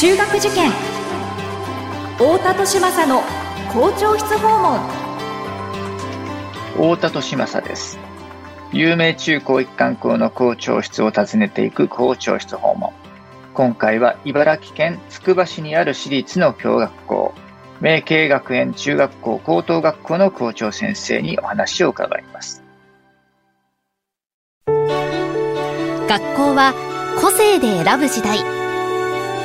中学受験。太田利政の校長室訪問。太田利政です。有名中高一貫校の校長室を訪ねていく校長室訪問。今回は茨城県つくば市にある私立の共学校。明慶学園中学校高等学校の校長先生にお話を伺います。学校は個性で選ぶ時代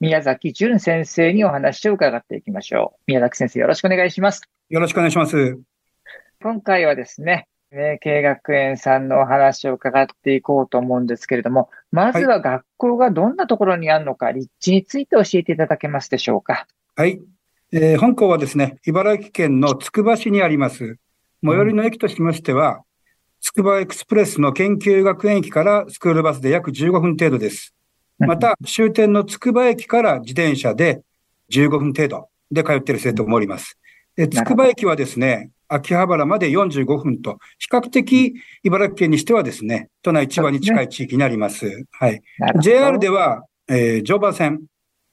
宮崎淳先生にお話を伺っていきましょう。宮崎先生、よろしくお願いします。よろしくお願いします。今回はですね、明慶学園さんのお話を伺っていこうと思うんですけれども、まずは学校がどんなところにあるのか、はい、立地について教えていただけますでしょうか？はい。えー、本校はですね、茨城県のつくば市にあります。最寄りの駅としましては、つくばエクスプレスの研究学園駅からスクールバスで約15分程度です。また、終点のつくば駅から自転車で15分程度で通っている生徒もおります。つくば駅はですね、秋葉原まで45分と、比較的茨城県にしてはですね、都内千葉に近い地域になります。すね、はい。JR では、えー、常磐線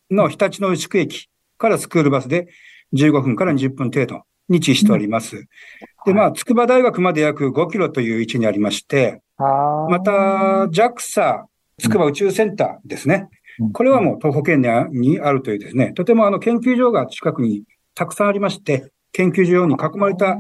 の日立の牛久駅からスクールバスで15分から20分程度に位置しております。で、まあ、筑波大学まで約5キロという位置にありまして、また、JAXA 筑波宇宙センターですね。これはもう東北県にあるというですね、とてもあの研究所が近くにたくさんありまして、研究所に囲まれたあ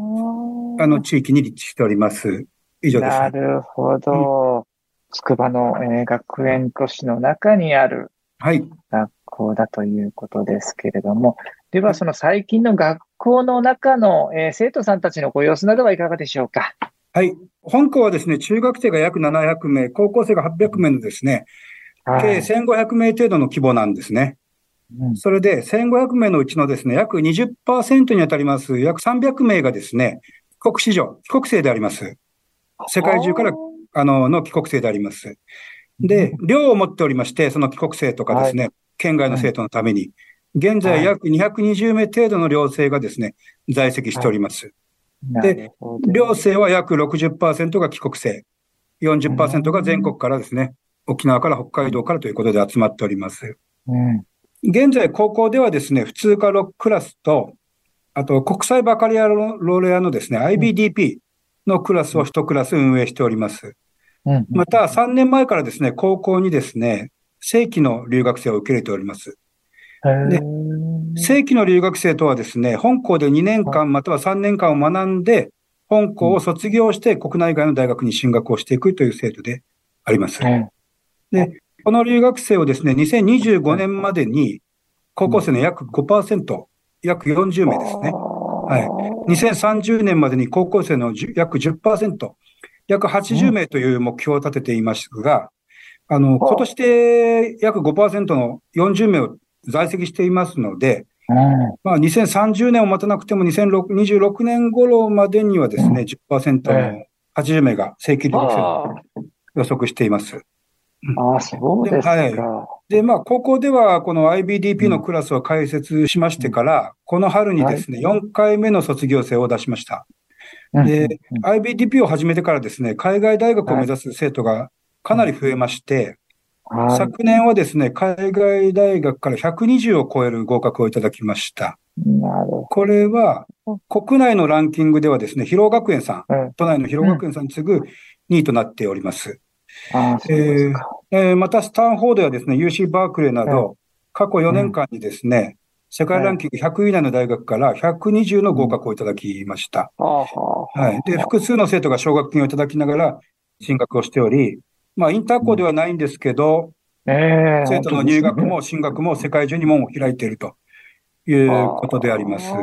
の地域に立地しております。以上です。なるほど。筑波の、えー、学園都市の中にある学校だということですけれども、ではその最近の学校の中の、えー、生徒さんたちのご様子などはいかがでしょうか？はい。本校はですね、中学生が約700名、高校生が800名のですね、計1500名程度の規模なんですね。それで、1500名のうちのですね、約20%に当たります、約300名がですね、帰国子女、帰国生であります。世界中から、あの、の帰国生であります。で、寮を持っておりまして、その帰国生とかですね、はい、県外の生徒のために、現在約220名程度の寮生がですね、在籍しております。で、寮生は約60%が帰国生、40%が全国からですね、沖縄から北海道からということで集まっております。うん、現在、高校ではですね、普通科6クラスと、あと国際バカリアローレアのですね、IBDP のクラスを1クラス運営しております。また、3年前からですね、高校にですね、正規の留学生を受け入れております。で、正規の留学生とはですね、本校で2年間または3年間を学んで、本校を卒業して国内外の大学に進学をしていくという制度であります。で、この留学生をですね、2025年までに高校生の約5%、約40名ですね。はい。2030年までに高校生の約10%、約80名という目標を立てていますが、あの、今年で約5%の40名を在籍していますので、うん、まあ、2030年を待たなくても2026年頃までにはですね、10%の80名が正規留学生予測しています。ああ、そうですか。はい。で、まあ、高校ではこの IBDP のクラスを開設しましてから、うん、この春にですね、はい、4回目の卒業生を出しました。で、IBDP を始めてからですね、海外大学を目指す生徒がかなり増えまして、はい、昨年はですね、海外大学から120を超える合格をいただきました。なるほど。これは、国内のランキングではですね、広尾学園さん、うん、都内の広尾学園さんに次ぐ2位となっております。えー、また、スタンフォードやですね、UC バークレーなど、過去4年間にですね、世界ランキング100位以内の大学から120の合格をいただきました。はい。で、複数の生徒が奨学金をいただきながら進学をしており、まあ、インター校ではないんですけど、えー、生徒の入学も進学も世界中に門を開いているということであります。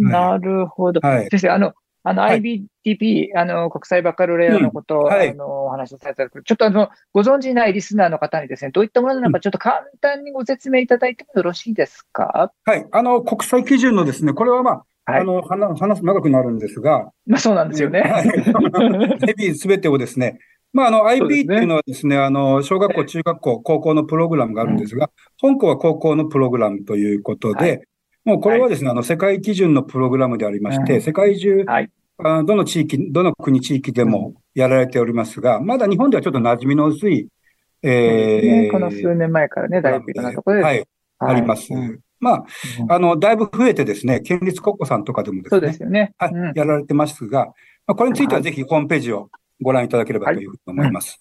なるほど。はい、先生、あの、あの、はい。IBTP、あの、国際バカロレアのことを、うん。はい。あの、お話をされたちょっとあの、ご存じないリスナーの方にですね、どういったものなのか、ちょっと簡単にご説明いただいてもよろしいですか？はい。あの、国際基準のですね、これはまあ、はい。あの、話話す長くなるんですが、まあ、そうなんですよね。はい。IB すべてをですね、まあ、あの、IB っていうのはですね、あの、小学校、中学校、高校のプログラムがあるんですが、本校は高校のプログラムということはで、もうこれはですね、あの、世界基準のプログラムでありまして、うん。世界中、はい。あどの地域、どの国地域でもやられておりますが、まだ日本ではちょっと馴染みの薄い、えね。ーこの数年前からね、だいぶいろんなところで。はい、あります。うん。まあ、うん。あの、だいぶ増えてですね、県立国庫さんとかでもですね、そうですよね。はい、うん。やられてますが、まあ、これについてははいぜひホームページをご覧いただければとい。うふうに思います。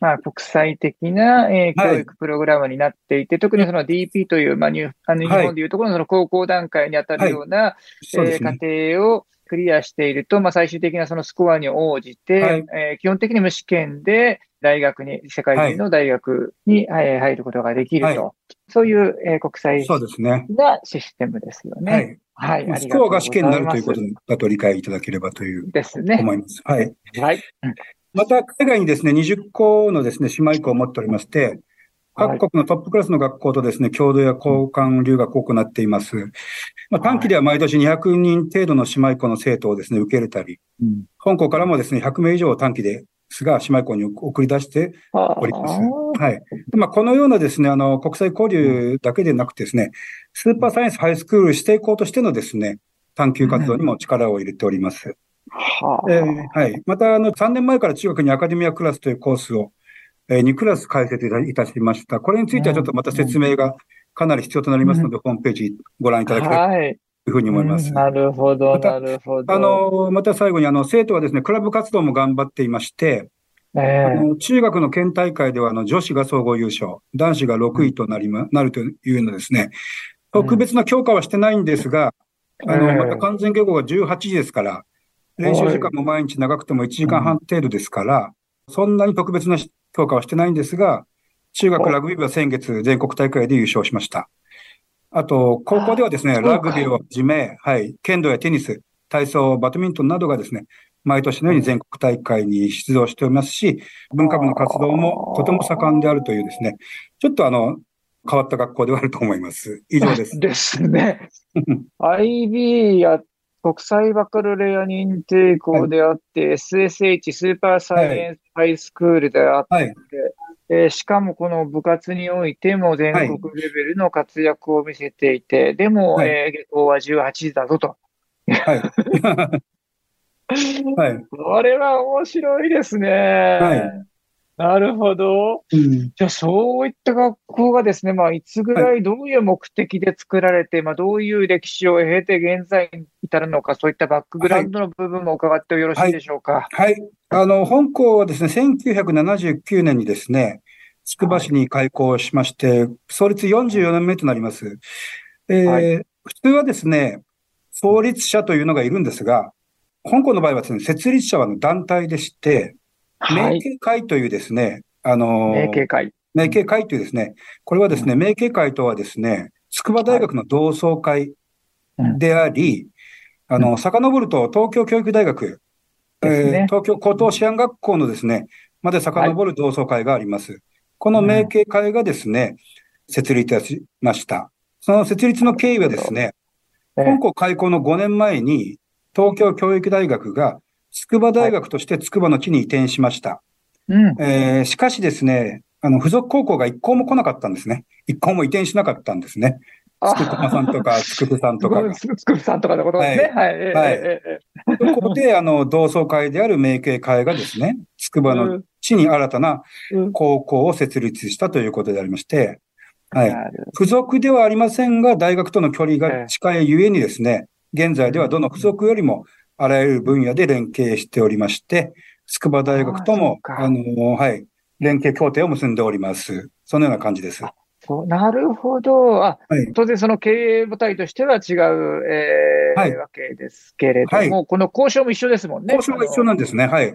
まあ、国際的な、えーはい。教育プログラムになっていて、特にその DP という、まあ、ニューあの日はい。本でいうところのその高校段階にあたるような、えーそうですね。過程をクリアしていると、まあ、最終的なそのスコアに応じて、はい。えー基本的に無試験で大学に、世界中の大学に、えー入ることができると、はそういう、えー国際そうですね。なシステムですよはね。い。はい。スコアが試験になるということだと理解いただければというですね。思います。はい。はい。また、海外にですね、20校のですね、姉妹校を持っておりまして、はい各国のトップクラスの学校とですね、共同や交換留学を行っています。まあ、短期では毎年200人程度の姉妹校の生徒をですね、受け入れたり、うん本校からもですね、100名以上を短期ですが、姉妹校に送り出しております。はい。でまあ、このようなですね、あの、国際交流だけでなくてですね、スーパーサイエンスハイスクール指定校としてのですね、探究活動にも力を入れております。はあえーはい。また、あの、3年前から中学にアカデミアクラスというコースを、えー2クラス開設いたしました。これについてはちょっとまた説明がかなり必要となりますので、ホームページご覧いただきたいはい。というふうに思います。うんなるほど、なるほど。あ、の、また最後に、あの、生徒はですね、クラブ活動も頑張っていまして、えあえの中学の県大会では、あの、女子が総合優勝、男子が6位となりま、なるというのですね、特別な強化はしてないんですが、あの、ええまた完全下校が18時ですから、練習時間も毎日長くても1時間半程度ですから、そんなに特別な強化はしてないんですが、中学ラグビー部は先月全国大会で優勝しました。あと、高校ではですね、ラグビーをはじめ、はい、剣道やテニス、体操、バドミントンなどがですね、毎年のように全国大会に出場しておりますし、文化部の活動もとても盛んであるというですね、ちょっとあの、変わった学校ではあると思います。以上です。ですね。IB や国際バカロレア認定校であって、SSH スーパーサイエンスハイスクールであって、はい。えーしかもこの部活においても全国レベルの活躍を見せていて、でも、はいえー下校は18時だぞと。はい。はい。これは面白いですね。はいなるほど。うんじゃあ、そういった学校がですね、まあ、いつぐらいどういう目的で作られて、まあ、どういう歴史を経て現在に至るのか、そういったバックグラウンドの部分も伺ってよろしいでしょうか。はい。あの、本校はですね、1979年にですね、つくば市に開校しまして、創立44年目となります。えーはい普通はですね、創立者というのがいるんですが、本校の場合はですね、設立者は団体でして、明はい。慶会というですね、あの、明慶会。明慶会というですね、これはですね、明慶会とはですね、筑波大学の同窓会であり、あの、遡ると東京教育大学、えー東京高等師範学校のですね、まで遡る同窓会があります。この明慶会がですね、設立いたしました。その設立の経緯はですね、え本校開校の5年前に、東京教育大学が筑波大学として筑波の地に移転しました。うん。えーしかしですね、あの、付属高校が一校も来なかったんですね。一校も移転しなかったんですね。つくさんとか、つくぶさんとかが。つくつくさんとかのことですね。はい。ええはいええこで、あの、同窓会である明慶会がですね、筑波の地に新たな高校を設立したということでありまして、はい。付属ではありませんが、大学との距離が近いゆえにですね、現在ではどの付属よりもあらゆる分野で連携しておりまして、筑波大学とも、あの、はい、連携協定を結んでおります。そのような感じです。なるほど。あ、い。当然その経営母体としては違う、えーはいわけですけれども、この交渉も一緒ですもんね。交渉が一緒なんですね。はい。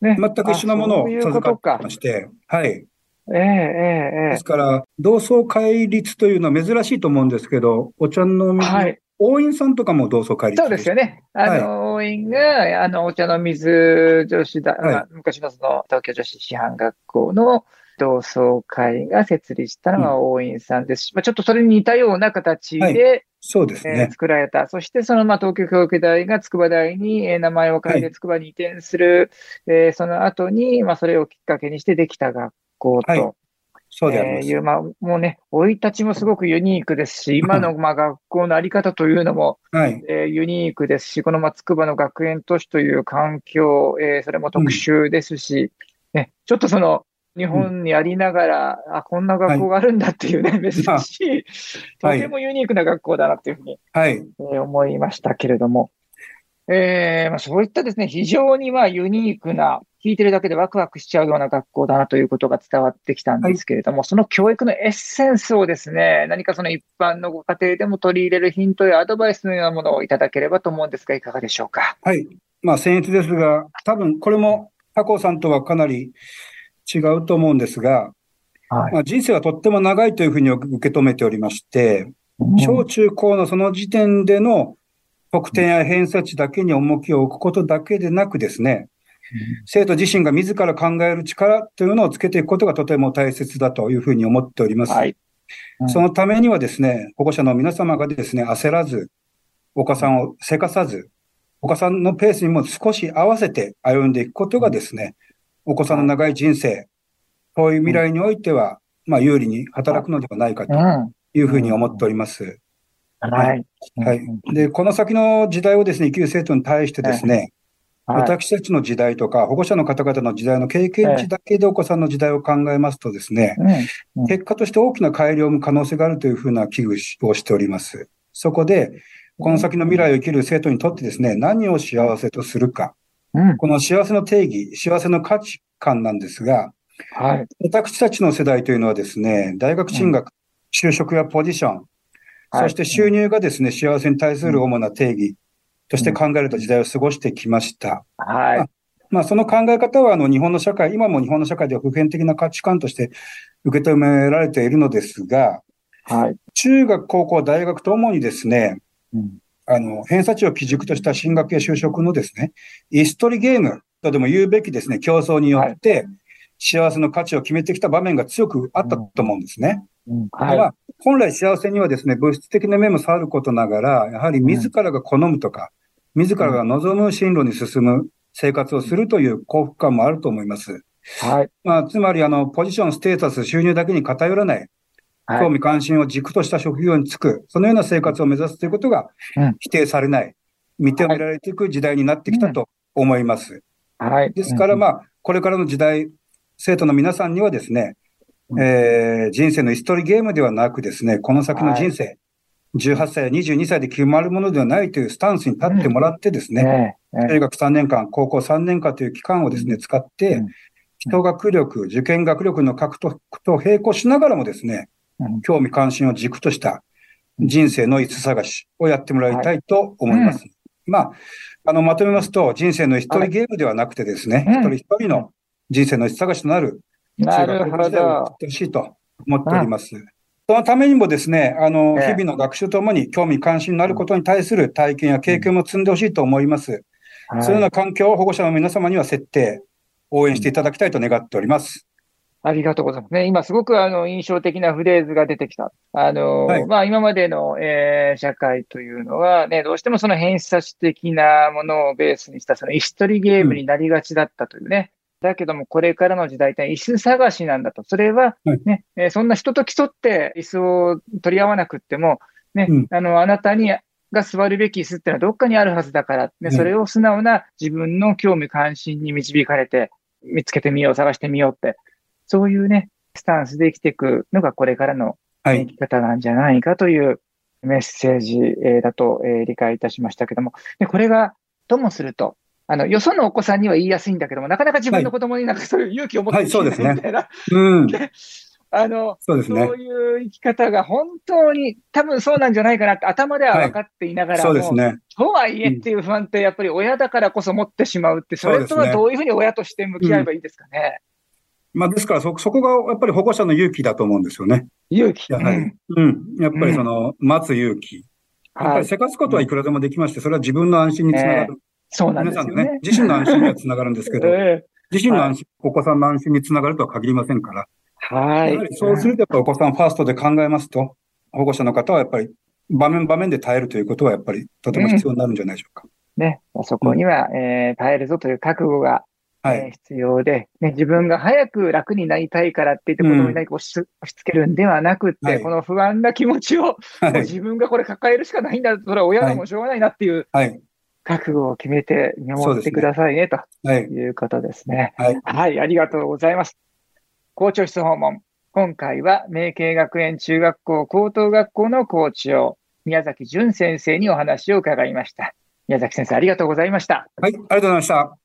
ね全く一緒なものを授かかってま。して、はい。えええええですから、同窓会率というのは珍しいと思うんですけど、お茶のえ。応援さんとかも同窓会そうですよね。あの、応援が、あの、お茶の水女子だ、はい。昔のその東京女子師範学校の同窓会が設立したのが応援さんです。し、まあちょっとそれに似たような形で、はい。そうですえーね。作られた。そしてその、まあ、東京教育大が筑波大に、えー名前を変えはて筑波に移転する、えーその後に、まあ、それをきっかけにしてできた学校と、はいそうであります。えーまあ、もうね、生い立ちもすごくユニークですし、今の、まあ、学校のあり方というのも、はい。えーユニークですし、この、まあ、筑波の学園都市という環境、えーそれも特殊ですし、ね、ちょっとその、日本にありながら、あ、こんな学校があるんだっていうね、珍しい、とはいてもユニークな学校だなっていうふうにはい。えー思いましたけれども、えーまあ、そういったですね、非常にまあユニークな、聞いてるだけでワクワクしちゃうような学校だなということが伝わってきたんですけれども、その教育のエッセンスをですね、何かその一般のご家庭でも取り入れるヒントやアドバイスのようなものをいただければと思うんですが、いかがでしょうか？はい。まあ、僭越ですが、多分これも、タコさんとはかなり違うと思うんですが、はい。まあ、人生はとっても長いというふうに受け止めておりまして、小中高のその時点での得点や偏差値だけに重きを置くことだけでなくですね、生徒自身が自ら考える力というのをつけていくことがとても大切だというふうに思っております。はい。そのためにはですね、保護者の皆様がですね、焦らず、お子さんをせかさず、お子さんのペースにも少し合わせて歩んでいくことがですね、お子さんの長い人生、遠い未来においては、まあ有利に働くのではないかとうん。いうふうに思っております。はい。はい。で、この先の時代をですね、生きる生徒に対してですね、はい。私たちの時代とか、保護者の方々の時代の経験値だけでお子さんの時代を考えますとですね、うん。結果として大きな改良を生む可能性があるというふうな危惧をしております。そこで、この先の未来を生きる生徒にとってですね、何を幸せとするか、うん。この幸せの定義、幸せの価値観なんですが、はい。私たちの世代というのはですね、大学進学、就職やポジション、はい。そして収入がですね、幸せに対する主な定義として考えると時代を過ごしてきました。はい。まあ、その考え方は、あの、日本の社会、今も日本の社会では普遍的な価値観として受け止められているのですが、はい。中学、高校、大学ともにですね、うんあの、偏差値を基軸とした進学や就職のですね、イストリゲームとでも言うべきですね、競争によって、幸せの価値を決めてきた場面が強くあったと思うんですね。うんでまあ本来幸せにはですね、物質的な面もさることながら、やはり自らが好むとか、自らが望む進路に進む生活をするという幸福感もあると思います。はい。まあ、つまり、あの、ポジション、ステータス、収入だけに偏らない、はい。興味関心を軸とした職業に就く、そのような生活を目指すということがうん。否定されない、認められていく時代になってきたと思います。はい。ですから、まあ、これからの時代、生徒の皆さんにはですね、えー人生の椅子取りゲームではなくですね、この先の人生、18歳や22歳で決まるものではないというスタンスに立ってもらってですね、ねえ、ね中学3年間、高校3年間という期間をですね、使ってうん、基礎学力、受験学力の獲得と並行しながらもですね、うん。興味関心を軸とした人生の椅子探しをやってもらいたいと思います。まあ、あの、まとめますと、人生の一人ゲームではなくてですね、うん。一人一人の人生の椅子探しとなる中学時代を送どっ。てほしいと思っております。そのためにもですね、あの、ええ日々の学習ともに興味関心のあることに対する体験や経験も積んでほしいと思います。はいそういうような環境を保護者の皆様には設定、応援していただきたいと願っております。ありがとうございます。ね、今すごくあの印象的なフレーズが出てきた。あの、はいまあ今までの、えー社会というのはね、どうしてもその偏差値的なものをベースにしたその椅子取りゲームになりがちだったというね。だけどもこれからの時代って椅子探しなんだと。それははいね、えーそんな人と競って椅子を取り合わなくっても、ね、うんあの、あなたにが座るべき椅子ってのはどっかにあるはずだから、ね、うんそれを素直な自分の興味関心に導かれて、見つけてみよう、探してみようって、そういうね、スタンスで生きていくのがこれからのはい。生き方なんじゃないかというメッセージえーだとえー理解いたしましたけども、でこれがともすると、あの、よそのお子さんには言いやすいんだけども、なかなか自分の子供になんかそういう勇気を持ってはいそうですねみたいな、うん。あの、そうですねそう。いう生き方が本当に多分そうなんじゃないかなって頭では分かっていながらも、そうですね。とはいえっていう不安ってやっぱり親だからこそ持ってしまうって、それとはどういうふうに親として向き合えばいいですかね。まあ、ですからそ、そこがやっぱり保護者の勇気だと思うんですよね。勇気。やはり。うん。やっぱりその、待つ勇気。やっぱりせかすことはいくらでもできまして、それは自分の安心につながる。そうなんですよね。皆さんのね、自身の安心にはつながるんですけど、え自身の安心、お子さんの安心につながるとは限りませんから、えはい。そうするとやっぱお子さんファーストで考えますと、保護者の方はやっぱり場面場面で耐えるということはやっぱりとても必要になるんじゃないでしょうか。ね、そこには、えー耐えるぞという覚悟が、はい。えー必要で、ね、自分が早く楽になりたいからって言って子供に何か押しつ押し付けるんではなくって、はいこの不安な気持ちを、はい。自分がこれ抱えるしかないんだ、それは親がもうしょうがないなっていうはい。覚悟を決めて見守ってくださいね、とはい。いうことですね。はい。はい、ありがとうございます。校長室訪問。今回は、明慶学園中学校高等学校の校長、宮崎淳先生にお話を伺いました。宮崎先生、ありがとうございました。はい。ありがとうございました。